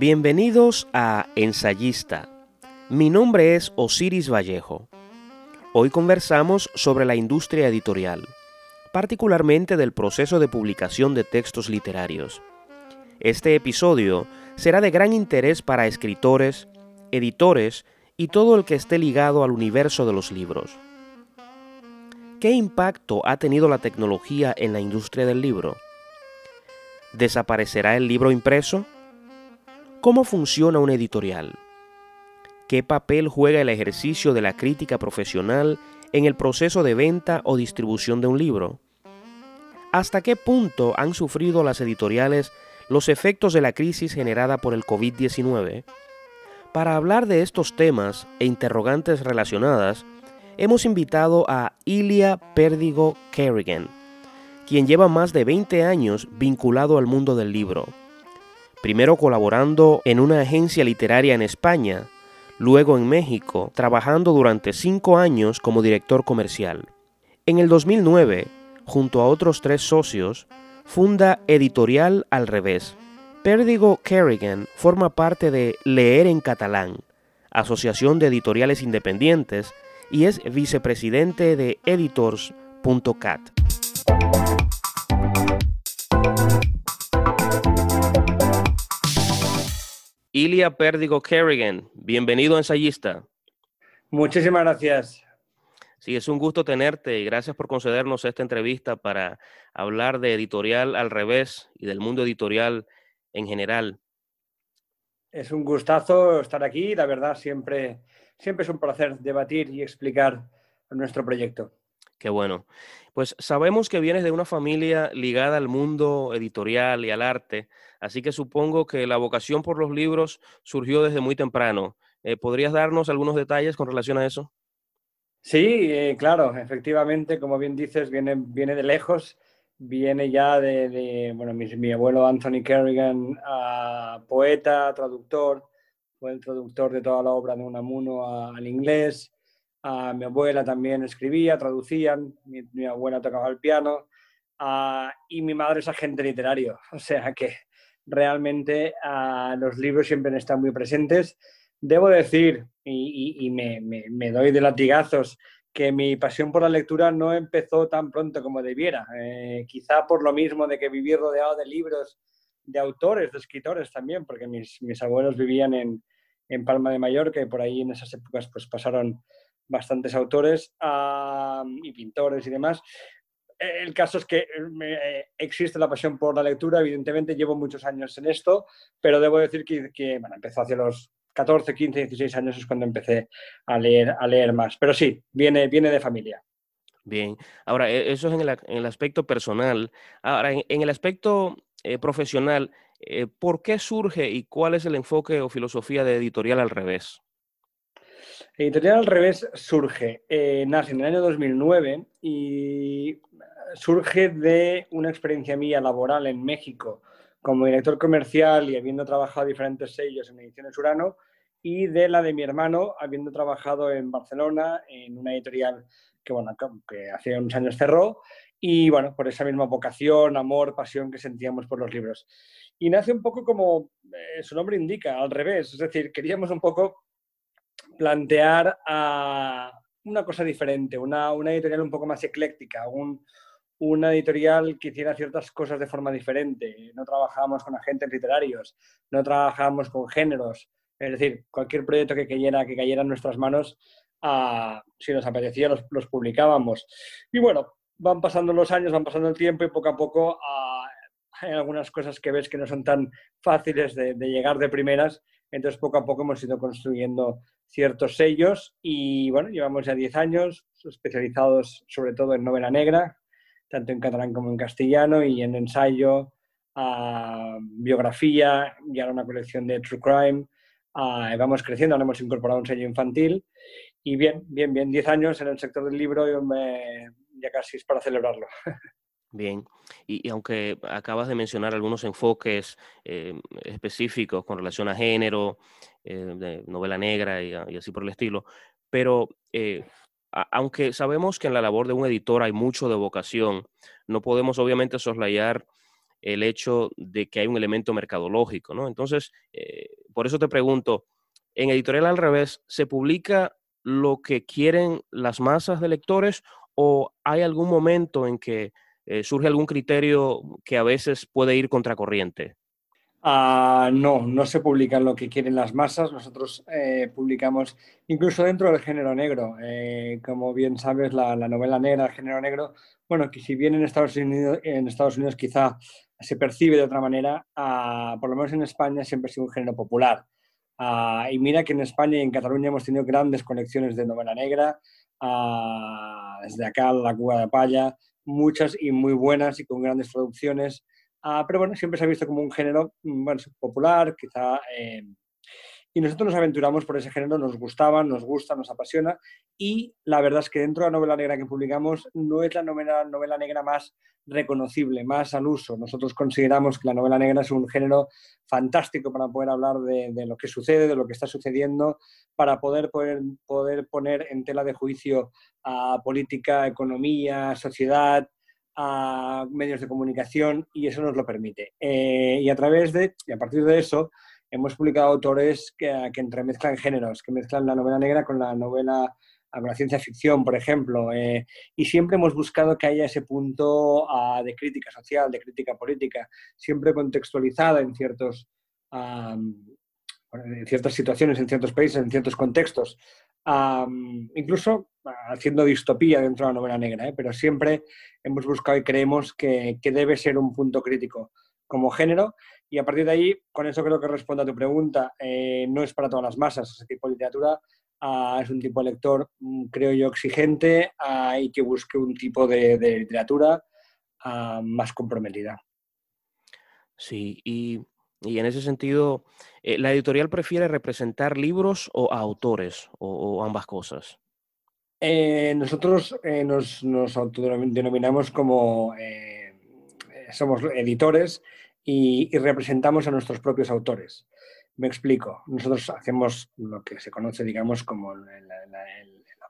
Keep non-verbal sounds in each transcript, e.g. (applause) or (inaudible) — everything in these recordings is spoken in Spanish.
Bienvenidos a Ensayista. Mi nombre es Osiris Vallejo. Hoy conversamos sobre la industria editorial, particularmente del proceso de publicación de textos literarios. Este episodio será de gran interés para escritores, editores y todo el que esté ligado al universo de los libros. ¿Qué impacto ha tenido la tecnología en la industria del libro? ¿Desaparecerá el libro impreso? ¿Cómo funciona una editorial? ¿Qué papel juega el ejercicio de la crítica profesional en el proceso de venta o distribución de un libro? ¿Hasta qué punto han sufrido las editoriales los efectos de la crisis generada por el COVID-19? Para hablar de estos temas e interrogantes relacionadas, hemos invitado a Ilia Pérdigo Kerrigan, quien lleva más de 20 años vinculado al mundo del libro primero colaborando en una agencia literaria en España, luego en México, trabajando durante cinco años como director comercial. En el 2009, junto a otros tres socios, funda Editorial Al Revés. Pérdigo Kerrigan forma parte de Leer en Catalán, Asociación de Editoriales Independientes, y es vicepresidente de Editors.cat. Ilia Pérdigo Kerrigan, bienvenido ensayista. Muchísimas gracias. Sí, es un gusto tenerte y gracias por concedernos esta entrevista para hablar de editorial al revés y del mundo editorial en general. Es un gustazo estar aquí, la verdad siempre, siempre es un placer debatir y explicar nuestro proyecto. Qué bueno. Pues sabemos que vienes de una familia ligada al mundo editorial y al arte, así que supongo que la vocación por los libros surgió desde muy temprano. Eh, ¿Podrías darnos algunos detalles con relación a eso? Sí, eh, claro, efectivamente, como bien dices, viene, viene de lejos, viene ya de, bueno, mi, abuelo Anthony Kerrigan, poeta, traductor, fue el traductor de toda la obra de Unamuno al inglés, a mi abuela también escribía, traducían, mi, abuela tocaba el piano y mi madre es agente literario, (laughs) o sea que realmente los libros siempre están muy presentes. Debo decir, y, me, doy de latigazos, que mi pasión por la lectura no empezó tan pronto como debiera. Eh, quizá por lo mismo de que viví rodeado de libros, de autores, de escritores también, porque mis, mis abuelos vivían en, en Palma de Mallorca y por ahí en esas épocas pues pasaron bastantes autores y pintores y demás. El caso es que eh, existe la pasión por la lectura, evidentemente llevo muchos años en esto, pero debo decir que, bueno, empezó hacia los 14, 15, 16 años es cuando empecé a leer, a leer más. Pero sí, viene, viene de familia. Bien, ahora e, eso es en el, aspecto personal. Ahora, en, el aspecto eh, profesional, eh, ¿por qué surge y cuál es el enfoque o filosofía de editorial al revés? Editorial al revés surge, eh, nace en el año 2009 y surge de una experiencia mía laboral en México como director comercial y habiendo trabajado diferentes sellos en Ediciones Urano y de la de mi hermano habiendo trabajado en Barcelona en una editorial que, bueno, que hace unos años cerró y bueno, por esa misma vocación, amor, pasión que sentíamos por los libros. Y nace un poco como eh, su nombre indica, al revés, es decir, queríamos un poco plantear una cosa diferente, una, editorial un poco más ecléctica, una editorial que hiciera ciertas cosas de forma diferente. No trabajábamos con agentes literarios, no trabajábamos con géneros. Es decir, cualquier proyecto que cayera, que cayera en nuestras manos, ah, si nos apetecía, los, publicábamos. Y bueno, van pasando los años, van pasando el tiempo y poco a poco ah, hay algunas cosas que ves que no son tan fáciles de llegar de primeras. Entonces, poco a poco hemos ido construyendo ciertos sellos y bueno, llevamos ya 10 años especializados sobre todo en novela negra, tanto en catalán como en castellano y en ensayo, biografía y ahora una colección de true crime. vamos creciendo, ahora hemos incorporado un sello infantil y bien, bien, bien, 10 años en el sector del libro y ya casi es para celebrarlo. (laughs) Bien, y, aunque acabas de mencionar algunos enfoques eh, específicos con relación a género, eh, de novela negra y, así por el estilo, pero eh, aunque sabemos que en la labor de un editor hay mucho de vocación, no podemos obviamente soslayar el hecho de que hay un elemento mercadológico, ¿no? Entonces, por eso te pregunto, en Editorial al revés, ¿se publica lo que quieren las masas de lectores o hay algún momento en que eh, surge algún criterio que a veces puede ir contracorriente? Ah, no, no se publica lo que quieren las masas. Nosotros eh, publicamos incluso dentro del género negro. Eh, como bien sabes, la, novela negra, el género negro, bueno, que si bien en Estados Unidos, en Estados Unidos quizá se percibe de otra manera, ah, por lo menos en España siempre ha sido un género popular. Ah, y mira que en España y en Cataluña hemos tenido grandes colecciones de novela negra, desde acá la Cuba de Palla, muchas y muy buenas y con grandes producciones. Ah, pero bueno, siempre se ha visto como un género mm, bueno, popular, quizá. Eh, y nosotros nos aventuramos por ese género, nos gustaba, nos gusta, nos apasiona. Y la verdad es que dentro de la novela negra que publicamos no es la novela, novela negra más reconocible, más al uso. Nosotros consideramos que la novela negra es un género fantástico para poder hablar de, lo que sucede, de lo que está sucediendo, para poder, poder, poder poner en tela de juicio a política, economía, sociedad, a medios de comunicación y eso nos lo permite. Eh, y a través de, y a partir de eso, hemos publicado autores que, que, entremezclan géneros, que mezclan la novela negra con la novela, con la ciencia ficción, por ejemplo, eh, y siempre hemos buscado que haya ese punto uh, de crítica social, de crítica política, siempre contextualizada en ciertos... en ciertas situaciones, en ciertos países, en ciertos contextos, incluso haciendo distopía dentro de la novela negra, ¿eh? pero siempre hemos buscado y creemos que, debe ser un punto crítico como género y a partir de ahí, con eso creo que respondo a tu pregunta, eh, no es para todas las masas ese tipo de literatura, ah, es un tipo de lector, mm, creo yo, exigente ah, y que busque un tipo de, literatura ah, más comprometida. Sí, y y en ese sentido, eh, ¿la editorial prefiere representar libros o autores o, ambas cosas? Eh, nosotros nos, nos autodenominamos como somos editores y, representamos a nuestros propios autores. Me explico. Nosotros hacemos lo que se conoce, digamos, como la,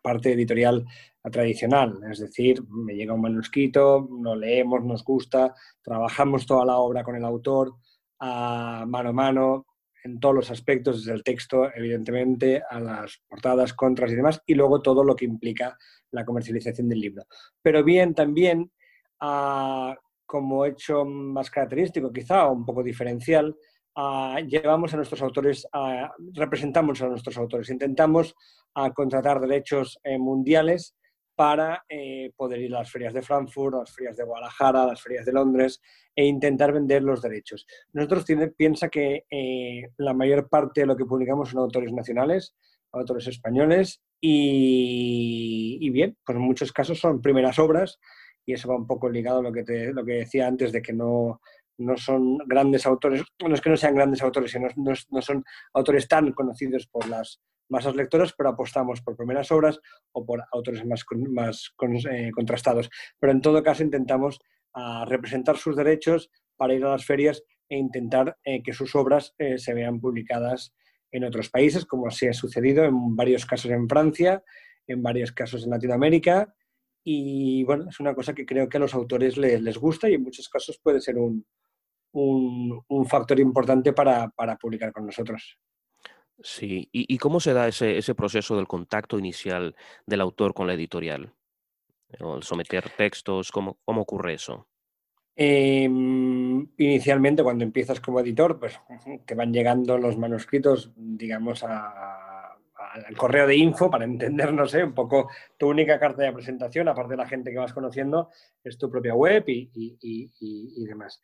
parte editorial tradicional. Es decir, me llega un manuscrito, lo leemos, nos gusta, trabajamos toda la obra con el autor, a mano a mano en todos los aspectos, desde el texto, evidentemente, a las portadas, contras y demás, y luego todo lo que implica la comercialización del libro. Pero bien, también, ah, como hecho más característico, quizá, o un poco diferencial, ah, llevamos a nuestros autores, representamos a nuestros autores, intentamos ah, contratar derechos eh, mundiales para eh, poder ir a las ferias de Frankfurt, a las ferias de Guadalajara, a las ferias de Londres e intentar vender los derechos. Nosotros tiene, piensa que eh, la mayor parte de lo que publicamos son autores nacionales, autores españoles y, bien, pues en muchos casos son primeras obras y eso va un poco ligado a lo que, te, lo que decía antes de que no, no son grandes autores, no es que no sean grandes autores, sino no, no son autores tan conocidos por las masas lectoras, pero apostamos por primeras obras o por autores más, más eh, contrastados. Pero en todo caso intentamos ah, representar sus derechos para ir a las ferias e intentar eh, que sus obras eh, se vean publicadas en otros países, como así ha sucedido en varios casos en Francia, en varios casos en Latinoamérica. Y bueno, es una cosa que creo que a los autores les, les gusta y en muchos casos puede ser un, un, un factor importante para, para publicar con nosotros. Sí, ¿y, cómo se da ese, ese, proceso del contacto inicial del autor con la editorial? O el someter textos, ¿cómo, cómo ocurre eso? Em, inicialmente, cuando empiezas como editor, pues te van llegando los manuscritos, digamos, al correo de info para entendernos un poco tu única carta de presentación, aparte de la gente que vas conociendo, es tu propia web y, y, y demás.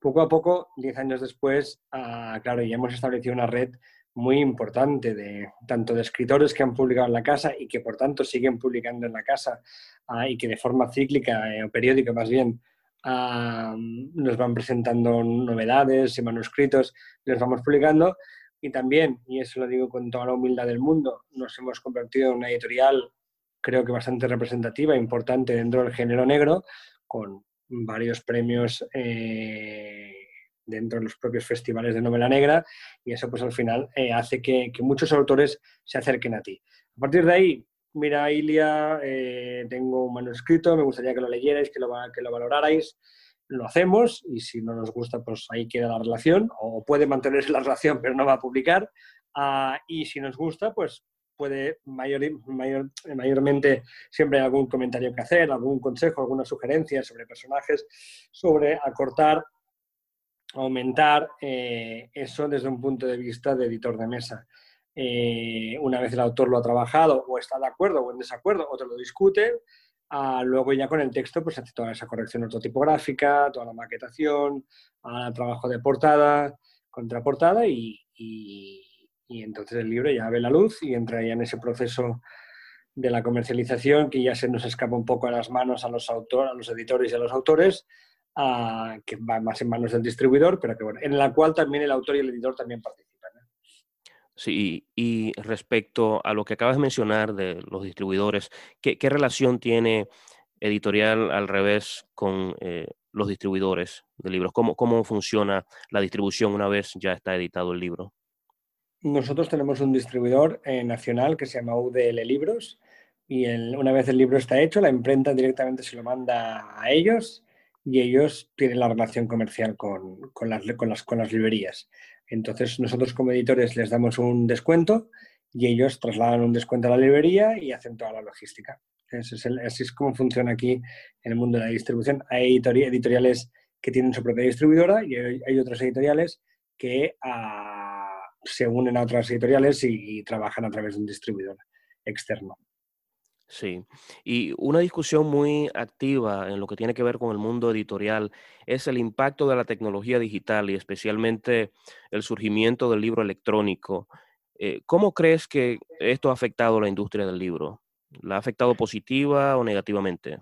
Poco a poco, diez años después, ah, claro, ya hemos establecido una red muy importante de tanto de escritores que han publicado en la casa y que por tanto siguen publicando en la casa ah, y que de forma cíclica eh, o periódica más bien ah, nos van presentando novedades y manuscritos, los vamos publicando y también, y eso lo digo con toda la humildad del mundo, nos hemos convertido en una editorial creo que bastante representativa, importante dentro del género negro, con varios premios eh, dentro de los propios festivales de novela negra y eso pues al final eh, hace que, muchos autores se acerquen a ti. A partir de ahí, mira Ilia, eh, tengo un manuscrito, me gustaría que lo leyerais, que lo, que lo valorarais lo hacemos y si no nos gusta, pues ahí queda la relación o puede mantenerse la relación pero no va a publicar. Ah, y si nos gusta, pues puede mayor, mayor, mayormente siempre hay algún comentario que hacer, algún consejo, alguna sugerencia sobre personajes, sobre acortar, aumentar eh, eso desde un punto de vista de editor de mesa. Eh, una vez el autor lo ha trabajado o está de acuerdo o en desacuerdo, otro lo discute, ah, luego ya con el texto pues hace toda esa corrección ortotipográfica, toda la maquetación, el trabajo de portada, contraportada y, y, entonces el libro ya ve la luz y entra ya en ese proceso de la comercialización que ya se nos escapa un poco a las manos a los autores, a los editores y a los autores, que va más en manos del distribuidor, pero que bueno, en la cual también el autor y el editor también participan. Sí, y respecto a lo que acabas de mencionar de los distribuidores, ¿qué, relación tiene editorial al revés con eh, los distribuidores de libros? ¿Cómo, ¿Cómo funciona la distribución una vez ya está editado el libro? Nosotros tenemos un distribuidor eh, nacional que se llama UDL Libros y una vez el libro está hecho, la imprenta directamente se lo manda a ellos y ellos tienen la relación comercial con, las, con, las, con las librerías. Entonces nosotros como editores les damos un descuento y ellos trasladan un descuento a la librería y hacen toda la logística. así es como funciona aquí en el mundo de la distribución. Hay editoriales que tienen su propia distribuidora y hay, otras editoriales que... Ah, se unen a otras editoriales y, trabajan a través de un distribuidor externo. Sí, y una discusión muy activa en lo que tiene que ver con el mundo editorial es el impacto de la tecnología digital y especialmente el surgimiento del libro electrónico. Eh, ¿Cómo crees que esto ha afectado a la industria del libro? ¿La ha afectado positiva o negativamente?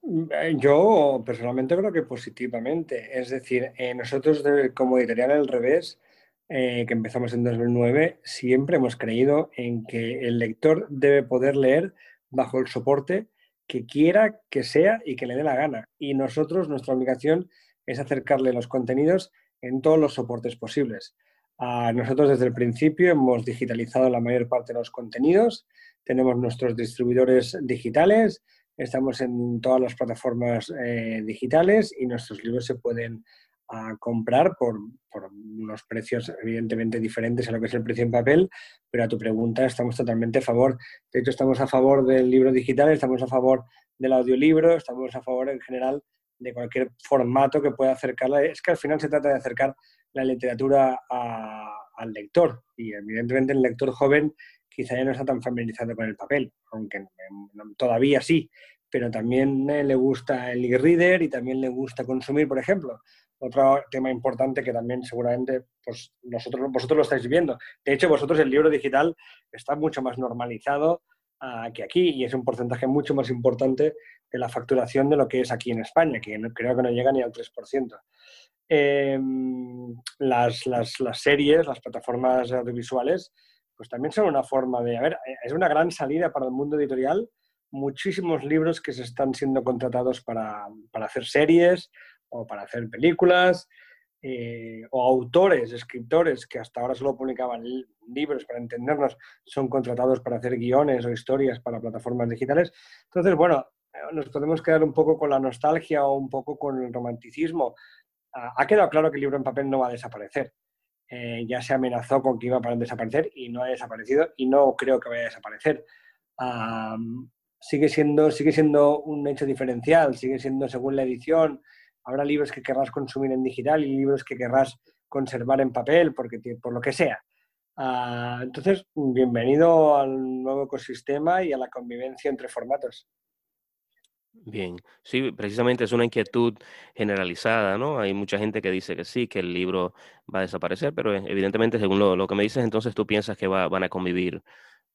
Mm, eh, yo personalmente creo que positivamente. Es decir, eh, nosotros como editorial al revés eh, que empezamos en 2009, siempre hemos creído en que el lector debe poder leer bajo el soporte que quiera que sea y que le dé la gana. Y nosotros, nuestra obligación es acercarle los contenidos en todos los soportes posibles. nosotros desde el principio hemos digitalizado la mayor parte de los contenidos, tenemos nuestros distribuidores digitales, estamos en todas las plataformas eh, digitales y nuestros libros se pueden a comprar por, unos precios evidentemente diferentes a lo que es el precio en papel, pero a tu pregunta estamos totalmente a favor. De hecho, estamos a favor del libro digital, estamos a favor del audiolibro, estamos a favor en general de cualquier formato que pueda acercarla. Es que al final se trata de acercar la literatura al lector y evidentemente el lector joven quizá ya no está tan familiarizado con el papel, aunque todavía sí, pero también eh, le gusta el e-reader y también le gusta consumir, por ejemplo, otro tema importante que también seguramente pues, nosotros, vosotros lo estáis viendo. De hecho, vosotros el libro digital está mucho más normalizado ah, que aquí y es un porcentaje mucho más importante de la facturación de lo que es aquí en España, que creo que no llega ni al 3%. Em, las, las, las, series, las plataformas audiovisuales, pues también son una forma de, a ver, es una gran salida para el mundo editorial, muchísimos libros que se están siendo contratados para, para hacer series o para hacer películas, eh, o autores, escritores que hasta ahora solo publicaban libros para entendernos, son contratados para hacer guiones o historias para plataformas digitales. Entonces, bueno, eh, nos podemos quedar un poco con la nostalgia o un poco con el romanticismo. Ha quedado claro que el libro en papel no va a desaparecer. Eh, ya se amenazó con que iba a desaparecer y no ha desaparecido y no creo que vaya a desaparecer. sigue, siendo, sigue siendo un hecho diferencial, sigue siendo según la edición, habrá libros que querrás consumir en digital y libros que querrás conservar en papel, porque, por lo que sea. Ah, entonces, bienvenido al nuevo ecosistema y a la convivencia entre formatos. Bien, sí, precisamente es una inquietud generalizada, ¿no? Hay mucha gente que dice que sí, que el libro va a desaparecer, pero evidentemente, según lo, que me dices, entonces tú piensas que van a convivir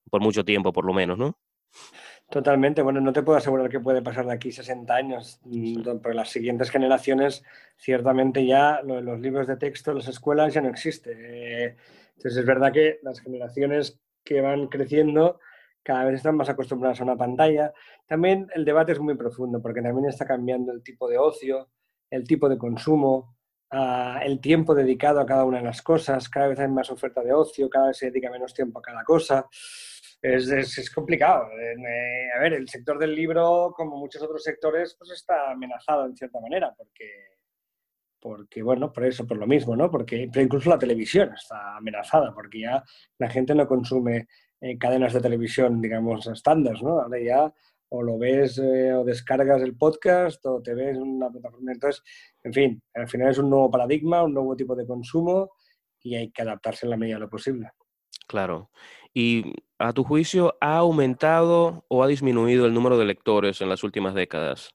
por mucho tiempo, por lo menos, ¿no? Totalmente. Bueno, no te puedo asegurar que puede pasar de aquí 60 años, mm, pero las siguientes generaciones, ciertamente ya los libros de texto las escuelas ya no existe. Eh, entonces es verdad que las generaciones que van creciendo cada vez están más acostumbradas a una pantalla. También el debate es muy profundo porque también está cambiando el tipo de ocio, el tipo de consumo, ah, el tiempo dedicado a cada una de las cosas. Cada vez hay más oferta de ocio, cada vez se dedica menos tiempo a cada cosa. Es, complicado. Eh, a ver, el sector del libro, como muchos otros sectores, pues está amenazado en cierta manera, porque, porque bueno, por eso, por lo mismo, ¿no? Porque, pero incluso la televisión está amenazada, porque ya la gente no consume eh, cadenas de televisión, digamos, estándar, ¿no? Ahora ya o lo ves eh, o descargas el podcast o te ves una plataforma. Entonces, en fin, al final es un nuevo paradigma, un nuevo tipo de consumo y hay que adaptarse en la medida de lo posible. Claro. ¿Y a tu juicio ha aumentado o ha disminuido el número de lectores en las últimas décadas?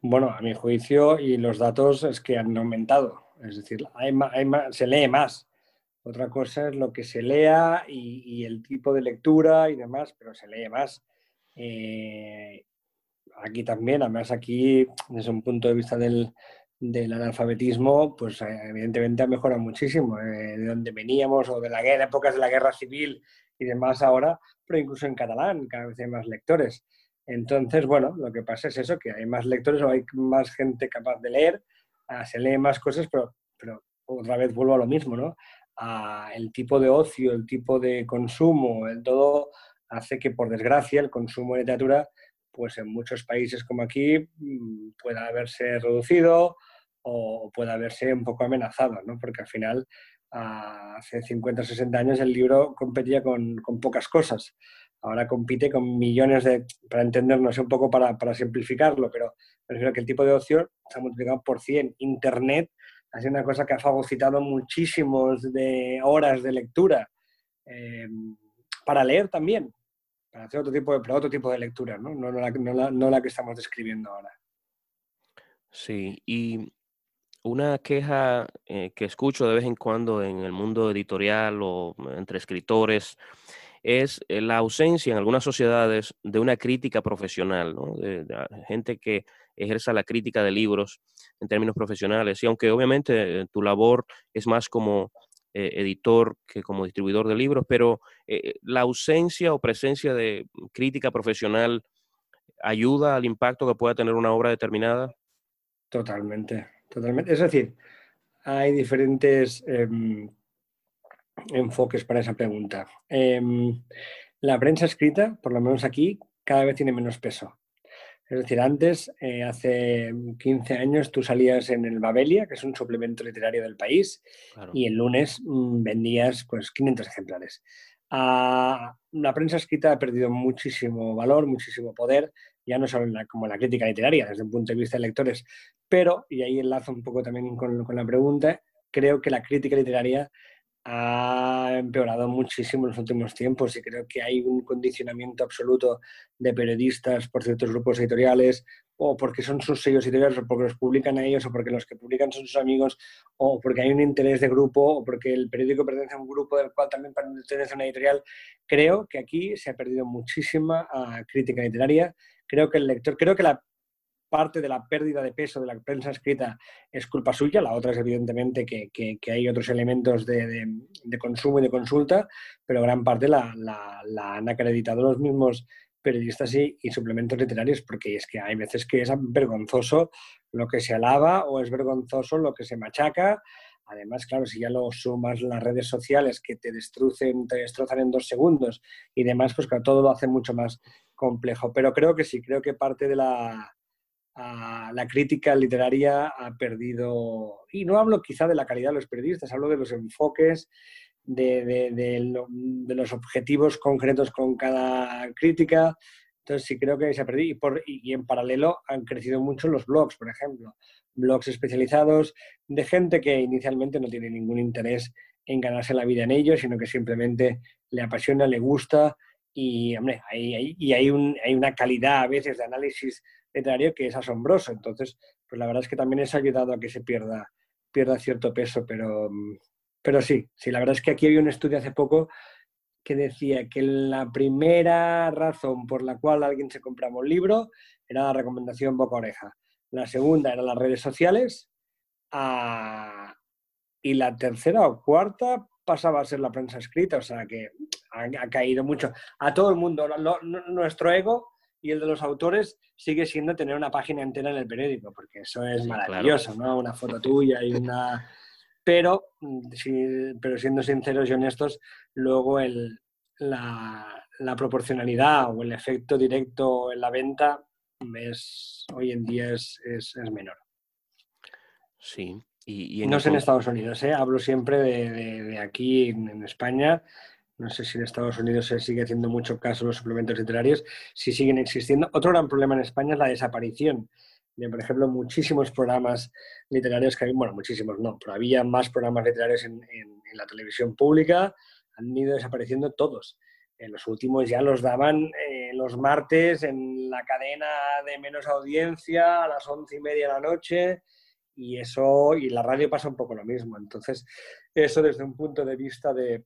Bueno, a mi juicio y los datos es que han aumentado. Es decir, hay se lee más. Otra cosa es lo que se lea y, el tipo de lectura y demás, pero se lee más. Eh, aquí también, además aquí, desde un punto de vista del, del analfabetismo, pues eh, evidentemente ha mejorado muchísimo, eh, de donde veníamos o de la guerra, épocas de la guerra civil y demás ahora, pero incluso en catalán cada vez hay más lectores. Entonces, bueno, lo que pasa es eso, que hay más lectores o hay más gente capaz de leer, ah, se lee más cosas, pero, pero otra vez vuelvo a lo mismo, ¿no? El tipo de ocio, el tipo de consumo, el todo hace que, por desgracia, el consumo de literatura, pues en muchos países como aquí, mm, pueda haberse reducido o pueda verse un poco amenazado, ¿no? Porque al final, hace 50 o 60 años el libro competía con, con, pocas cosas. Ahora compite con millones de, para entendernos un poco para, para simplificarlo, pero prefiero que el tipo de ocio se ha multiplicado por 100. Internet ha sido una cosa que ha fagocitado muchísimos de horas de lectura eh, para leer también, para hacer otro tipo de, otro tipo de lectura, ¿no? No, la, no, la, no la que estamos describiendo ahora. Sí, y una queja eh, que escucho de vez en cuando en el mundo editorial o entre escritores es eh, la ausencia en algunas sociedades de una crítica profesional, de, gente que ejerza la crítica de libros en términos profesionales. Y aunque obviamente eh, tu labor es más como editor que como distribuidor de libros, pero la ausencia o presencia de crítica profesional ayuda al impacto que pueda tener una obra determinada. Totalmente, Totalmente. Es decir, hay diferentes em, enfoques para esa pregunta. Em, la prensa escrita, por lo menos aquí, cada vez tiene menos peso. Es decir, antes, eh, hace 15 años, tú salías en el Babelia, que es un suplemento literario del país, y el lunes mm, vendías pues, 500 ejemplares. La prensa escrita ha perdido muchísimo valor, muchísimo poder, ya no solo como la crítica literaria, desde un punto de vista de lectores, pero, y ahí enlazo un poco también con la pregunta, creo que la crítica literaria ha empeorado muchísimo en los últimos tiempos y creo que hay un condicionamiento absoluto de periodistas por ciertos grupos editoriales o porque son sus sellos editoriales o porque los publican a ellos o porque los que publican son sus amigos o porque hay un interés de grupo o porque el periódico pertenece a un grupo del cual también pertenece a una editorial. Creo que aquí se ha perdido muchísima ah, crítica literaria. Creo que el lector, creo que la parte de la pérdida de peso de la prensa escrita es culpa suya, la otra es evidentemente que, que, hay otros elementos de, de, consumo y de consulta, pero gran parte la, la, han acreditado los mismos periodistas y, suplementos literarios, porque es que hay veces que es vergonzoso lo que se alaba o es vergonzoso lo que se machaca. Además, claro, si ya lo sumas las redes sociales que te destrucen, te destrozan en dos segundos y demás, pues claro, todo lo hace mucho más complejo. Pero creo que sí, creo que parte de la, la crítica literaria ha perdido, y no hablo quizá de la calidad de los periodistas, hablo de los enfoques, de, los objetivos concretos con cada crítica. Entonces sí creo que se ha perdido y, y, en paralelo han crecido mucho los blogs, por ejemplo, blogs especializados de gente que inicialmente no tiene ningún interés en ganarse la vida en ello, sino que simplemente le apasiona, le gusta y, hombre, hay, y hay, un, hay una calidad a veces de análisis literario que es asombroso. Entonces, pues la verdad es que también ha ayudado a que se pierda, pierda cierto peso, pero, pero sí, sí, la verdad es que aquí había un estudio hace poco que decía que la primera razón por la cual alguien se compraba un libro era la recomendación boca oreja. La segunda eran las redes sociales. Ah, y la tercera o cuarta pasaba a ser la prensa escrita, o sea que ha, caído mucho. A todo el mundo, nuestro ego y el de los autores sigue siendo tener una página entera en el periódico, porque eso es maravilloso, ¿no? Una foto tuya y una... (laughs) Pero, mm, pero siendo sinceros y honestos, luego el, la, proporcionalidad o el efecto directo en la venta es, hoy en día es, menor. Sí. Y, no sé en Estados Unidos, ¿eh? hablo siempre de, aquí en, España. No sé si en Estados Unidos se sigue haciendo mucho caso los suplementos literarios, si siguen existiendo. Otro gran problema en España es la desaparición de, por ejemplo, muchísimos programas literarios que hay, bueno, muchísimos no, pero había más programas literarios en, la televisión pública, han ido desapareciendo todos. En los últimos ya los daban eh, los martes en la cadena de menos audiencia a las once y media de la noche y eso, y la radio pasa un poco lo mismo. Entonces, eso desde un punto de vista de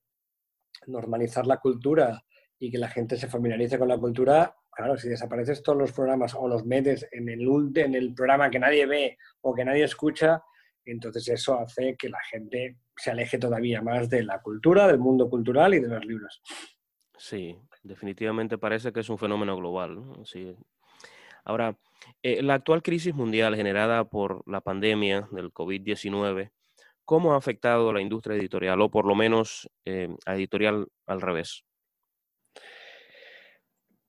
normalizar la cultura y que la gente se familiarice con la cultura, Claro, si desapareces todos los programas o los metes en el, en el programa que nadie ve o que nadie escucha, entonces eso hace que la gente se aleje todavía más de la cultura, del mundo cultural y de los libros. Sí, definitivamente parece que es un fenómeno global. Ahora, eh, la actual crisis mundial generada por la pandemia del COVID-19, ¿cómo ha afectado la industria editorial o por lo menos eh, a editorial al revés?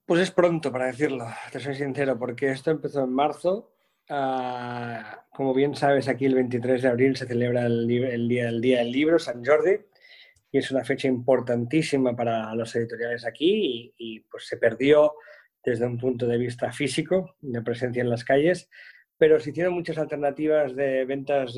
Pues es pronto para decirlo, te soy sincero, porque esto empezó en marzo. Ah, como bien sabes, aquí el 23 de abril se celebra el, día, el Día del Libro, San Jordi, y es una fecha importantísima para los editoriales aquí y, pues se perdió desde un punto de vista físico, de presencia en las calles, pero se hicieron muchas alternativas de ventas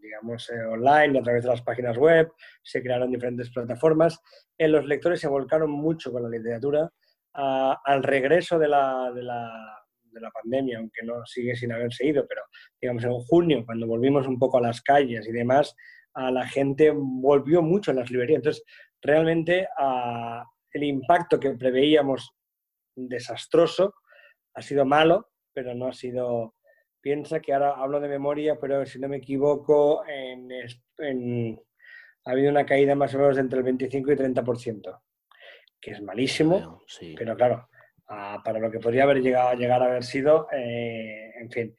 digamos, eh, online, a través de las páginas web, se crearon diferentes plataformas. En los lectores se volcaron mucho con la literatura. al regreso de la, de, la, de la, pandemia, aunque no sigue sin haberse ido, pero digamos en junio, cuando volvimos un poco a las calles y demás, a la gente volvió mucho en las librerías. Entonces, realmente el impacto que preveíamos desastroso ha sido malo, pero no ha sido Piensa que ahora hablo de memoria, pero si no me equivoco, ha habido una caída más o menos entre el 25 y 30%, que es malísimo, pero claro, ah, para lo que podría haber llegado llegar a haber sido, eh, en fin.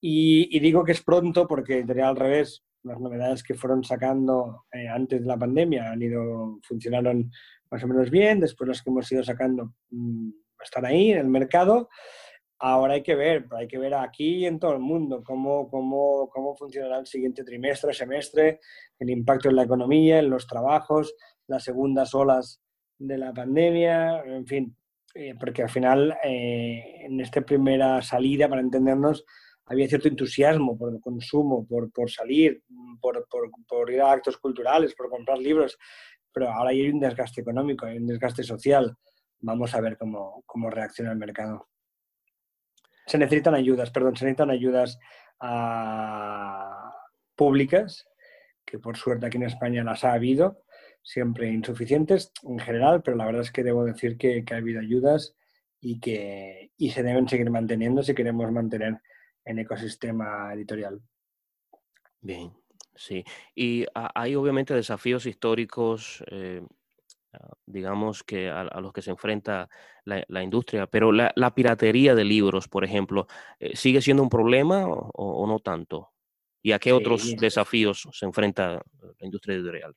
Y, digo que es pronto porque tenía al revés, las novedades que fueron sacando eh, antes de la pandemia han ido, funcionaron más o menos bien, después los que hemos ido sacando mm, están ahí en el mercado. Ahora hay que ver, hay que ver aquí y en todo el mundo cómo, cómo, cómo funcionará el siguiente trimestre, semestre, el impacto en la economía, en los trabajos, las segundas olas de la pandemia, en fin, eh, porque al final eh, en esta primera salida, para entendernos, había cierto entusiasmo por el consumo, por, por salir, por, por, por, ir a actos culturales, por comprar libros, pero ahora hay un desgaste económico, hay un desgaste social. Vamos a ver cómo, cómo reacciona el mercado se necesitan ayudas, perdón, se necesitan ayudas ah, públicas, que por suerte aquí en España las ha habido, siempre insuficientes en general, pero la verdad es que debo decir que, ha habido ayudas y que y se deben seguir manteniendo si queremos mantener el ecosistema editorial. Bien, sí. Y hay obviamente desafíos históricos eh, digamos, que a, los que se enfrenta la, industria. Pero la, piratería de libros, por ejemplo, eh, ¿sigue siendo un problema o, no tanto? ¿Y a qué otros desafíos se enfrenta la industria editorial?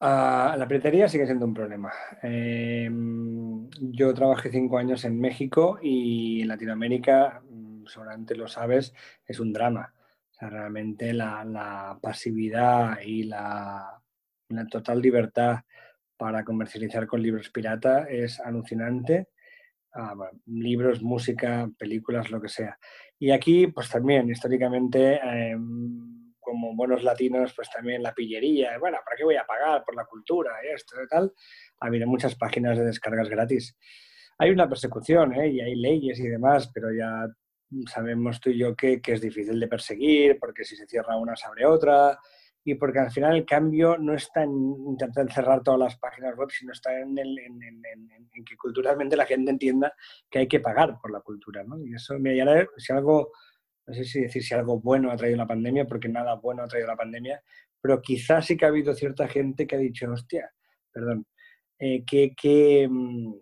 Ah, la piratería sigue siendo un problema. Em, yo trabajé cinco años en México y en Latinoamérica, mm, seguramente lo sabes, es un drama. realmente la, pasividad y la, la total libertad para comercializar con libros pirata es alucinante. Ah, libros, música, películas, lo que sea. Y aquí, pues también, históricamente, em, como buenos latinos, pues también la pillería. Bueno, ¿para qué voy a pagar por la cultura y esto y tal? Ha habido muchas páginas de descargas gratis. Hay una persecución ¿eh? y hay leyes y demás, pero ya sabemos tú y yo que, que es difícil de perseguir, porque si se cierra una, se abre otra y porque al final el cambio no está en intentar cerrar todas las páginas web, sino está en, que culturalmente la gente entienda que hay que pagar por la cultura. ¿no? Y eso, me si algo, no sé si decir si algo bueno ha traído la pandemia, porque nada bueno ha traído la pandemia, pero quizás sí que ha habido cierta gente que ha dicho, hostia, perdón, eh, que, que, mm,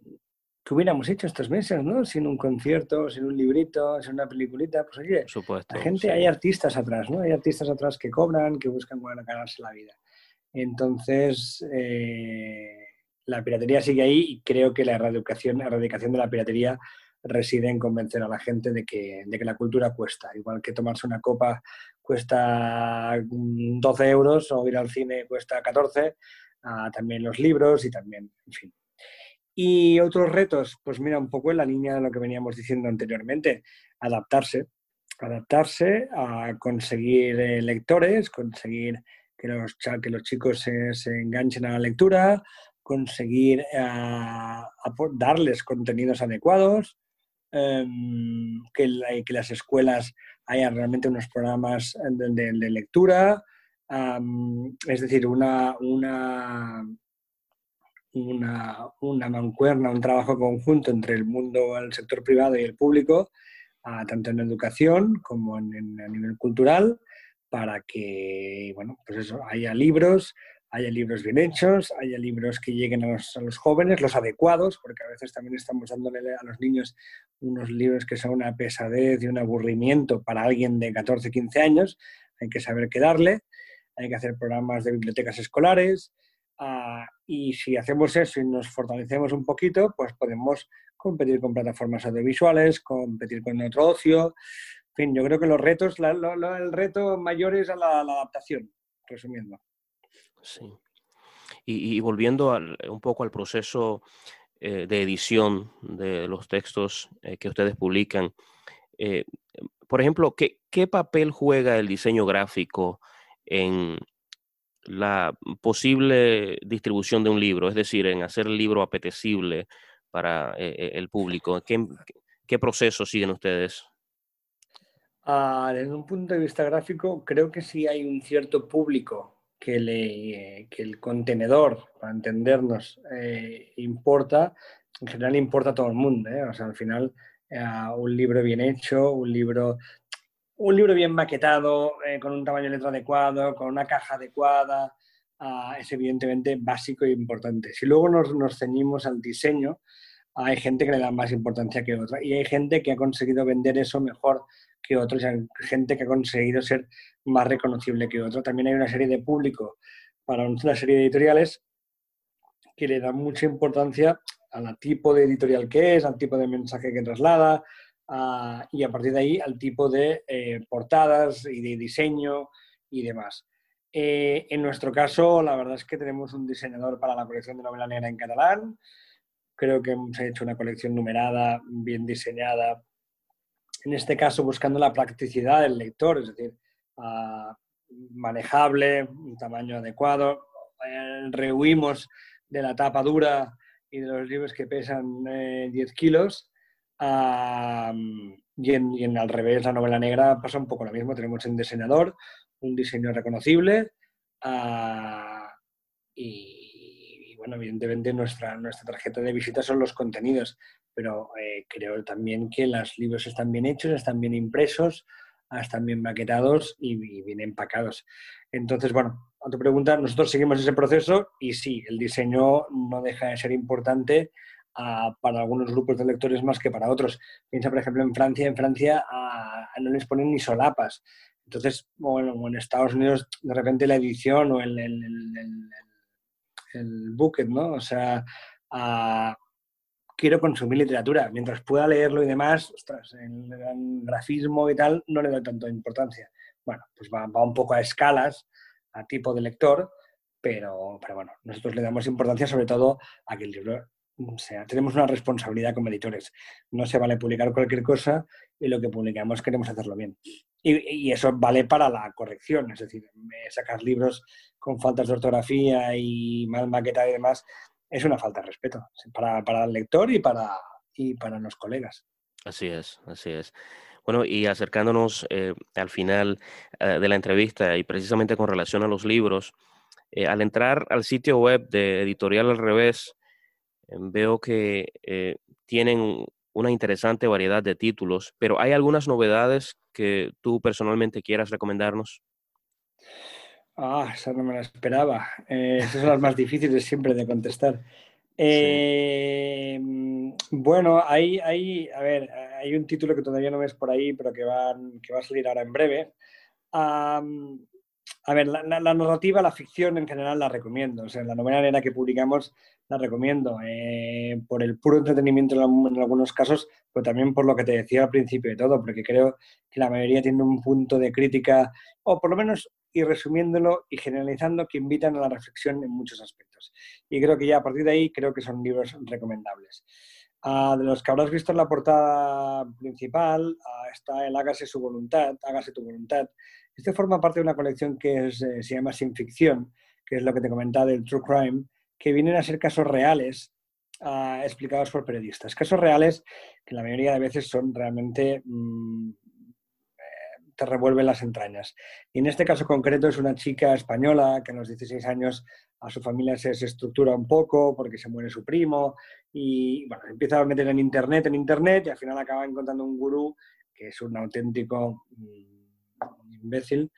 que hubiéramos hecho estos meses, ¿no? Sin un concierto, sin un librito, sin una peliculita. Pues oye, supuesto, la gente, hay artistas atrás, ¿no? Hay artistas atrás que cobran, que buscan ganarse la vida. Entonces, eh, la piratería sigue ahí y creo que la erradicación, erradicación de la piratería reside en convencer a la gente de que, de que la cultura cuesta. Igual que tomarse una copa cuesta 12 euros o ir al cine cuesta 14, ah, también los libros y también, en fin. Y otros retos, pues mira, un poco en la línea de lo que veníamos diciendo anteriormente, adaptarse, adaptarse a conseguir eh, lectores, conseguir que los, que los chicos se, enganchen a la lectura, conseguir ah, darles contenidos adecuados, em, que, que, las escuelas haya realmente unos programas de, lectura, es decir, una, una, una, mancuerna, un trabajo conjunto entre el mundo, el sector privado y el público, ah, tanto en educación como en, a nivel cultural, para que bueno, pues eso, haya libros, haya libros bien hechos, haya libros que lleguen a los, jóvenes, los adecuados, porque a veces también estamos dándole a los niños unos libros que son una pesadez y un aburrimiento para alguien de 14, 15 años, hay que saber qué darle, hay que hacer programas de bibliotecas escolares, ah, y si hacemos eso y nos fortalecemos un poquito, pues podemos competir con plataformas audiovisuales, competir con otro ocio, en fin, yo creo que los retos, el reto mayor es la adaptación, resumiendo. Sí. Y, volviendo un poco al proceso eh, de edición de los textos eh, que ustedes publican, eh, por ejemplo, ¿qué, ¿qué, papel juega el diseño gráfico en la posible distribución de un libro? Es decir, en hacer el libro apetecible para el público. ¿Qué, ¿Qué, proceso siguen ustedes? Ah, desde un punto de vista gráfico, creo que sí hay un cierto público que, que el contenedor, para entendernos, eh, importa, en general importa a todo el mundo. ¿eh? O sea, al final, eh, un libro bien hecho, un libro, un libro bien maquetado, con un tamaño de letra adecuado, con una caja adecuada, ah, es evidentemente básico e importante. Si luego nos, nos ceñimos al diseño, hay gente que le da más importancia que otra y hay gente que ha conseguido vender eso mejor que otros, hay gente que ha conseguido ser más reconocible que otro. También hay una serie de público para una serie de editoriales que le dan mucha importancia al tipo de editorial que es, al tipo de mensaje que traslada y a partir de ahí al tipo de eh, portadas y de diseño y demás. Eh, en nuestro caso, la verdad es que tenemos un diseñador para la colección de novela negra en catalán. Creo que hemos hecho una colección numerada, bien diseñada, en este caso buscando la practicidad del lector, es decir, ah, manejable, un tamaño adecuado. Eh, rehuimos de la tapa dura y de los libros que pesan 10 eh, kilos. Ah, y, en, al revés, la novela negra pasa un poco lo mismo. Tenemos un diseñador, un diseño reconocible ah, y, y, bueno, evidentemente nuestra, nuestra tarjeta de visita son los contenidos pero eh, creo también que los libros están bien hechos, están bien impresos, están bien maquetados y, bien empacados. Entonces, bueno, a tu pregunta, nosotros seguimos ese proceso y sí, el diseño no deja de ser importante ah, para algunos grupos de lectores más que para otros. Piensa, por ejemplo, en Francia, en Francia no les ponen ni solapas. Entonces, bueno, en Estados Unidos, de repente la edición o el, el, el, el bucket, ¿no? O sea, quiero consumir literatura. Mientras pueda leerlo y demás, ostras, el, grafismo y tal no le doy tanta importancia. Bueno, pues va, un poco a escalas, a tipo de lector, pero, pero bueno, nosotros le damos importancia sobre todo a que el libro o sea, tenemos una responsabilidad como editores. No se vale publicar cualquier cosa y lo que publicamos queremos hacerlo bien. Y, eso vale para la corrección, es decir, sacar libros con faltas de ortografía y mal maquetado y demás, es una falta de respeto para, el lector y para, y para los colegas. Así es, así es. Bueno, y acercándonos eh, al final eh, de la entrevista y precisamente con relación a los libros, eh, al entrar al sitio web de Editorial al Revés, veo que tienen una interesante variedad de títulos, pero ¿hay algunas novedades que tú personalmente quieras recomendarnos? Ah, esa no me la esperaba. Eh, esas son las más difíciles siempre de contestar. Eh, bueno, hay, hay, a ver, hay un título que todavía no ves por ahí, pero que va, que va a salir ahora en breve. A ver, la, narrativa, la ficción en general la recomiendo. O sea, la novela negra que publicamos la recomiendo. Eh, por el puro entretenimiento en, algunos casos, pero también por lo que te decía al principio de todo, porque creo que la mayoría tiene un punto de crítica, o por lo menos, y resumiéndolo y generalizando, que invitan a la reflexión en muchos aspectos. Y creo que ya a partir de ahí, creo que son libros recomendables. De los que habrás visto en la portada principal, está el Hágase su voluntad, Hágase tu voluntad, este forma parte de una colección que eh, se llama Sin Ficción, que es lo que te comentaba del True Crime, que vienen a ser casos reales ah, explicados por periodistas. Casos reales que la mayoría de veces son realmente... Mm, eh, te revuelven las entrañas. Y en este caso concreto es una chica española que a los 16 años a su familia se desestructura un poco porque se muere su primo y bueno, empieza a meter en internet, en internet y al final acaba encontrando un gurú que es un auténtico mm, imbécil,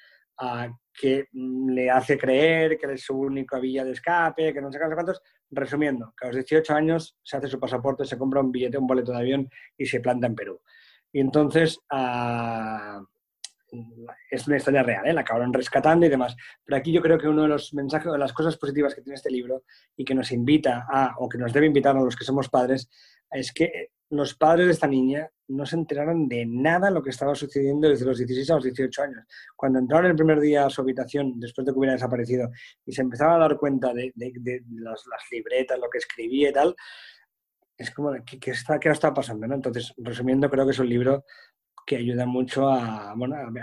que mm, le hace creer que es su única vía de escape, que no sé cuántos. Resumiendo, que a los 18 años se hace su pasaporte, se compra un billete, un boleto de avión y se planta en Perú. Y entonces ah, es una historia real, ¿eh? la acabaron rescatando y demás. Pero aquí yo creo que uno de los mensajes, de las cosas positivas que tiene este libro y que nos invita a, o que nos debe invitar a los que somos padres, es que los padres de esta niña no se enteraron de nada lo que estaba sucediendo desde los 16 a los 18 años. Cuando entraron el primer día a su habitación, después de que hubiera desaparecido, y se empezaron a dar cuenta de, las, libretas, lo que escribía y tal, es como, ¿qué, está, qué está pasando? ¿no? Entonces, resumiendo, creo que es un libro que ayuda mucho a,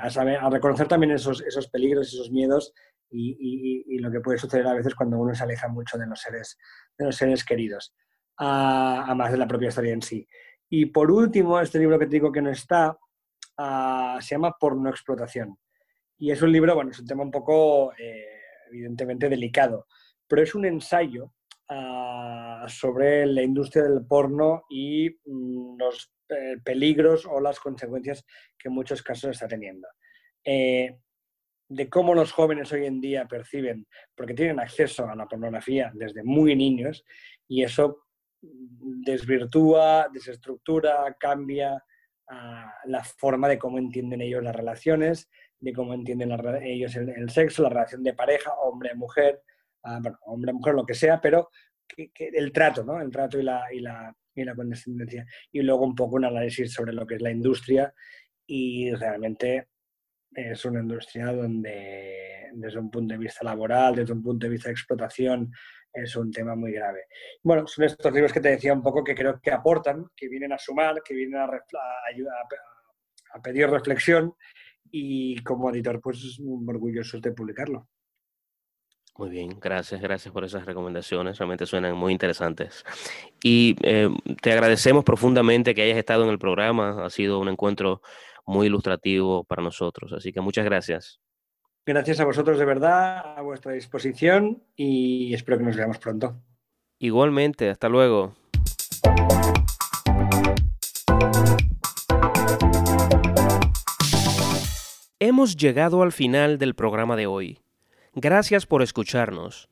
a, saber, a reconocer también esos, esos peligros, esos miedos y, y, lo que puede suceder a veces cuando uno se aleja mucho de los seres, de los seres queridos a, más de la propia historia en sí. Y por último, este libro que te digo que no está, ah, se llama Porno Explotación. Y es un libro, bueno, es un tema un poco, eh, evidentemente, delicado, pero es un ensayo ah, sobre la industria del porno y mm, los eh, peligros o las consecuencias que en muchos casos está teniendo. Eh, de cómo los jóvenes hoy en día perciben, porque tienen acceso a la pornografía desde muy niños, y eso desvirtúa, desestructura, cambia ah, la forma de cómo entienden ellos las relaciones, de cómo entienden ellos el, sexo, la relación de pareja, hombre-mujer, bueno, hombre-mujer, lo que sea, pero el trato, ¿no? El trato y, la, y la condescendencia. Y luego un poco un análisis sobre lo que es la industria y realmente es una industria donde desde un punto de vista laboral, desde un punto de vista de explotación, es un tema muy grave. Bueno, son estos libros que te decía un poco que creo que aportan, que vienen a sumar, que vienen a, a, pedir reflexión y como editor pues muy orgulloso de publicarlo. Muy bien, gracias, gracias por esas recomendaciones, realmente suenan muy interesantes. Y eh, te agradecemos profundamente que hayas estado en el programa, ha sido un encuentro muy ilustrativo para nosotros, así que muchas gracias. Gracias a vosotros de verdad, a vuestra disposición y espero que nos veamos pronto. Igualmente, hasta luego. Hemos llegado al final del programa de hoy. Gracias por escucharnos.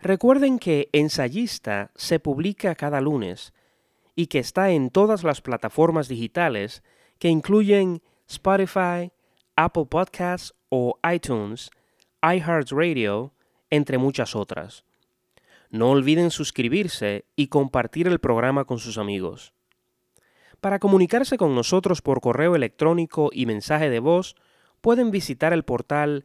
Recuerden que Ensayista se publica cada lunes y que está en todas las plataformas digitales que incluyen Spotify, Apple Podcasts o iTunes, iHeartRadio, entre muchas otras. No olviden suscribirse y compartir el programa con sus amigos. Para comunicarse con nosotros por correo electrónico y mensaje de voz, pueden visitar el portal